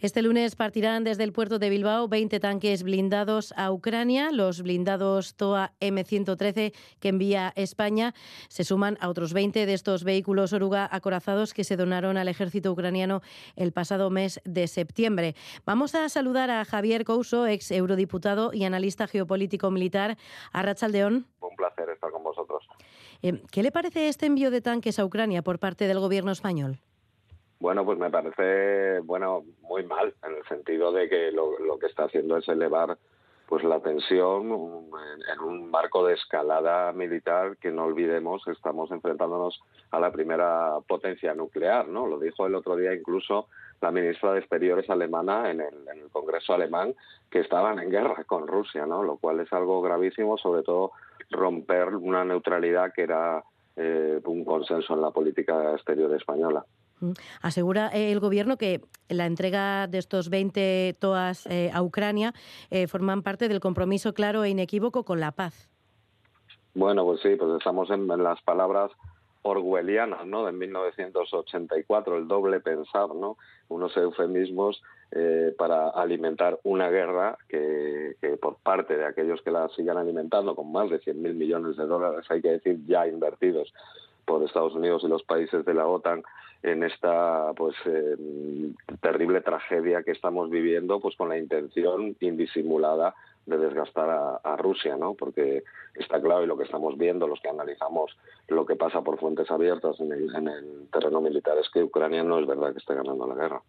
Este lunes partirán desde el puerto de Bilbao 20 tanques blindados a Ucrania. Los blindados TOA M113 que envía España se suman a otros 20 de estos vehículos oruga acorazados que se donaron al ejército ucraniano el pasado mes de septiembre. Vamos a saludar a Javier Couso, ex eurodiputado y analista geopolítico militar. A Rachaldeón. Un placer estar con vosotros. Eh, ¿Qué le parece este envío de tanques a Ucrania por parte del gobierno español? Bueno, pues me parece, bueno, muy mal, en el sentido de que lo, lo que está haciendo es elevar pues la tensión en, un marco de escalada militar que no olvidemos estamos enfrentándonos a la primera potencia nuclear, ¿no? Lo dijo el otro día incluso la ministra de Exteriores alemana en el, en el Congreso alemán que estaban en guerra con Rusia, ¿no? Lo cual es algo gravísimo, sobre todo romper una neutralidad que era eh, un consenso en la política exterior española. Asegura eh, el Gobierno que la entrega de estos 20 TOAS eh, a Ucrania eh, forman parte del compromiso claro e inequívoco con la paz. Bueno, pues sí, pues estamos en, las palabras orwellianas, ¿no? De 1984, el doble pensar, ¿no? Unos eufemismos para alimentar una guerra que, que, por parte de aquellos que la sigan alimentando con más de 100.000 millones de dólares, hay que decir, ya invertidos por Estados Unidos y los países de la OTAN en esta pues eh, terrible tragedia que estamos viviendo pues con la intención indisimulada de desgastar a, Rusia, ¿no? Porque está claro y lo que estamos viendo, los que analizamos lo que pasa por fuentes abiertas en el, en terreno militar es que Ucrania no es verdad que esté ganando la guerra.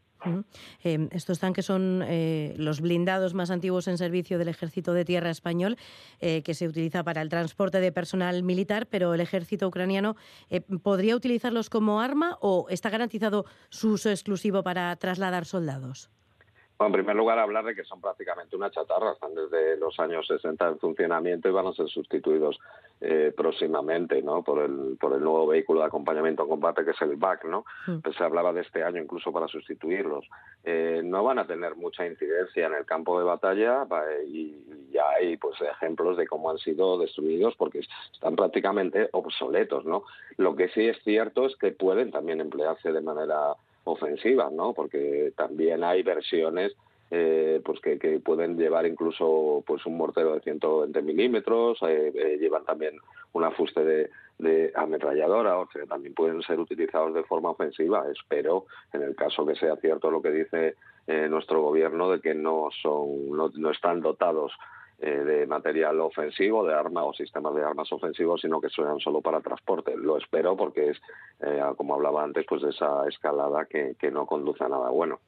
Eh, estos tanques son eh, los blindados más antiguos en servicio del Ejército de Tierra español, eh, que se utiliza para el transporte de personal militar, pero el ejército ucraniano eh, podría utilizarlos como arma o está garantizado su uso exclusivo para trasladar soldados. Bueno, en primer lugar, hablar de que son prácticamente una chatarra, están desde los años 60 en funcionamiento y van a ser sustituidos eh, próximamente ¿no? por, el, por el nuevo vehículo de acompañamiento a combate que es el BAC. ¿no? Mm. Pues se hablaba de este año incluso para sustituirlos. Eh, no van a tener mucha incidencia en el campo de batalla y ya hay pues, ejemplos de cómo han sido destruidos porque están prácticamente obsoletos. ¿no? Lo que sí es cierto es que pueden también emplearse de manera ofensivas, ¿no? Porque también hay versiones eh, pues que, pueden llevar incluso pues un mortero de 120 milímetros, eh, eh, llevan también un afuste de, ametralladora, o sea, también pueden ser utilizados de forma ofensiva. Espero, en el caso que sea cierto lo que dice nuestro gobierno, de que no son, no están dotados eh, de material ofensivo, de armas o sistemas de armas ofensivos, sino que sean solo para transporte. Lo espero porque es, eh, como hablaba antes, pues de esa escalada que, que no conduce a nada bueno.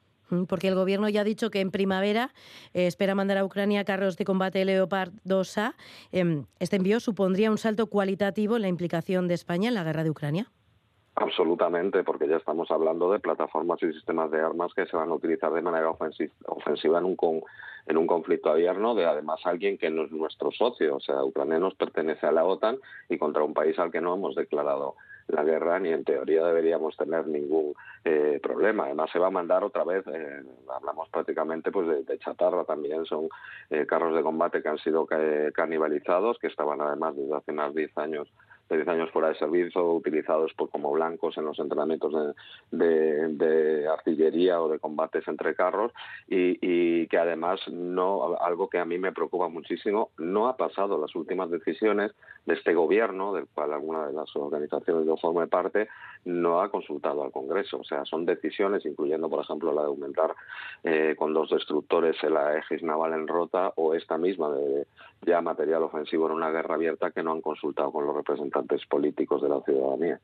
Porque el gobierno ya ha dicho que en primavera eh, espera mandar a Ucrania carros de combate Leopard 2A. Eh, ¿Este envío supondría un salto cualitativo en la implicación de España en la guerra de Ucrania? Absolutamente, porque ya estamos hablando de plataformas y sistemas de armas que se van a utilizar de manera ofensiva en un, con, en un conflicto abierto de además alguien que no es nuestro socio. O sea, Ucrania nos pertenece a la OTAN y contra un país al que no hemos declarado la guerra ni en teoría deberíamos tener ningún eh, problema. Además se va a mandar otra vez, eh, hablamos prácticamente pues de, chatarra también, son eh, carros de combate que han sido canibalizados, que estaban además desde hace de 10 años de 10 años fuera de servicio, utilizados por, como blancos en los entrenamientos de, artillería o de combates entre carros y, que además no algo que a mí me preocupa muchísimo no ha pasado las últimas decisiones de este gobierno del cual alguna de las organizaciones yo forme parte no ha consultado al Congreso. O sea son decisiones incluyendo por ejemplo la de aumentar eh, con dos destructores la Egis naval en Rota o esta misma de ya material ofensivo en una guerra abierta que no han consultado con los representantes políticos de la ciudadanía.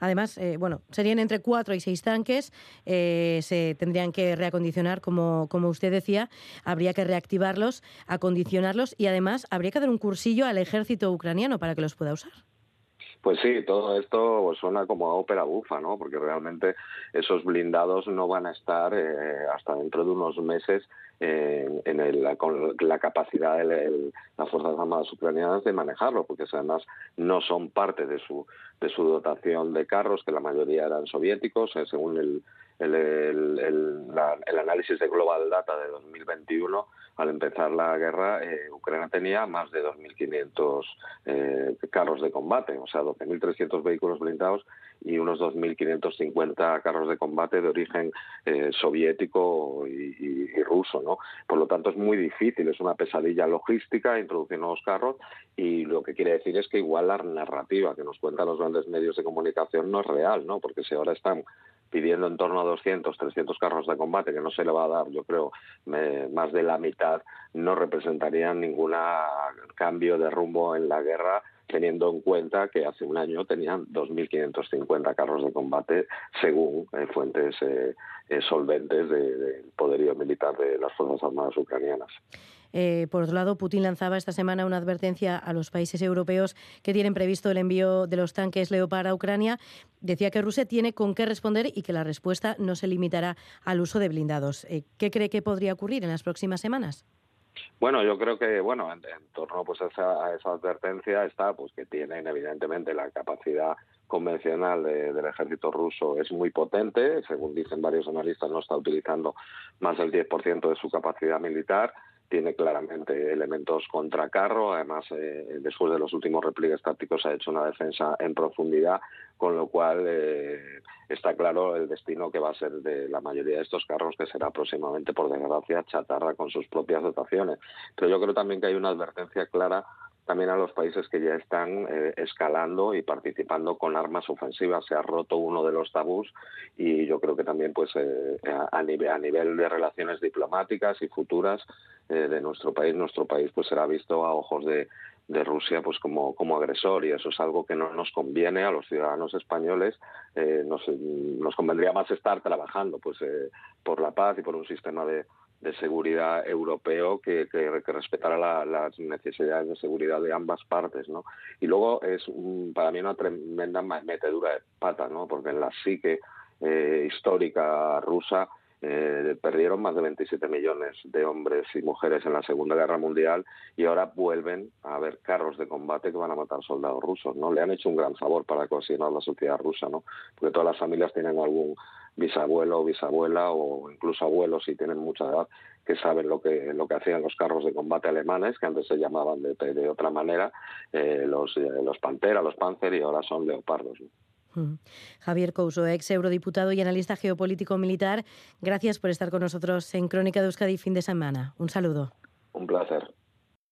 Además, eh, bueno, serían entre cuatro y seis tanques, eh, se tendrían que reacondicionar, como, como usted decía, habría que reactivarlos, acondicionarlos y además habría que dar un cursillo al ejército ucraniano para que los pueda usar. Pues sí, todo esto suena como a ópera bufa, ¿no? Porque realmente esos blindados no van a estar eh, hasta dentro de unos meses en el, con la capacidad de las Fuerzas Armadas ucranianas de manejarlo, porque además no son parte de su, de su dotación de carros, que la mayoría eran soviéticos, eh, según el, el, el análisis de Global Data de 2021, al empezar la guerra, eh, Ucrania tenía más de 2.500 eh, carros de combate, o sea, 12.300 vehículos blindados y unos 2.550 carros de combate de origen eh, soviético y, ruso, ¿no? Por lo tanto, es muy difícil, es una pesadilla logística introducir nuevos carros y lo que quiere decir es que igual la narrativa que nos cuentan los grandes medios de comunicación no es real, ¿no? Porque si ahora están pidiendo en torno a 200, 300 carros de combate, que no se le va a dar, yo creo, más de la mitad, no representarían ningún cambio de rumbo en la guerra teniendo en cuenta que hace un año tenían 2.550 carros de combate, según eh, fuentes eh, eh, solventes del poderío militar de las Fuerzas Armadas ucranianas. Por otro lado, Putin lanzaba esta semana una advertencia a los países europeos que tienen previsto el envío de los tanques Leopard a Ucrania. Decía que Rusia tiene con qué responder y que la respuesta no se limitará al uso de blindados. ¿Qué cree que podría ocurrir en las próximas semanas? Bueno, yo creo que bueno en, torno pues a esa, advertencia está pues que tienen evidentemente la capacidad convencional del ejército ruso es muy potente, según dicen varios analistas no está utilizando más del 10% de su capacidad militar tiene claramente elementos contra carro, además eh, después de los últimos repliegues tácticos ha hecho una defensa en profundidad, con lo cual eh, está claro el destino que va a ser de la mayoría de estos carros, que será próximamente, por desgracia, chatarra con sus propias dotaciones. Pero yo creo también que hay una advertencia clara también a los países que ya están eh, escalando y participando con armas ofensivas. Se ha roto uno de los tabús y yo creo que también pues eh, a, nivel, a nivel de relaciones diplomáticas y futuras eh, de nuestro país, nuestro país pues será visto a ojos de, de Rusia pues como, como agresor y eso es algo que no nos conviene a los ciudadanos españoles nos, nos convendría más estar trabajando pues por la paz y por un sistema de, de seguridad europeo que, que, respetara las necesidades de seguridad de ambas partes, ¿no? Y luego es para mí una tremenda metedura de pata, ¿no? Porque en la psique eh, histórica rusa eh, perdieron más de 27 millones de hombres y mujeres en la Segunda Guerra Mundial y ahora vuelven a haber carros de combate que van a matar soldados rusos, ¿no? Le han hecho un gran favor para cohesionar la sociedad rusa, ¿no? Porque todas las familias tienen algún bisabuelo o bisabuela o incluso abuelos si tienen mucha edad que saben lo que lo que hacían los carros de combate alemanes que antes se llamaban de, de otra manera eh, los eh, los Pantera, los Panzer y ahora son leopardos. Javier Couso, ex eurodiputado y analista geopolítico militar, gracias por estar con nosotros en Crónica de Euskadi fin de semana. Un saludo. Un placer.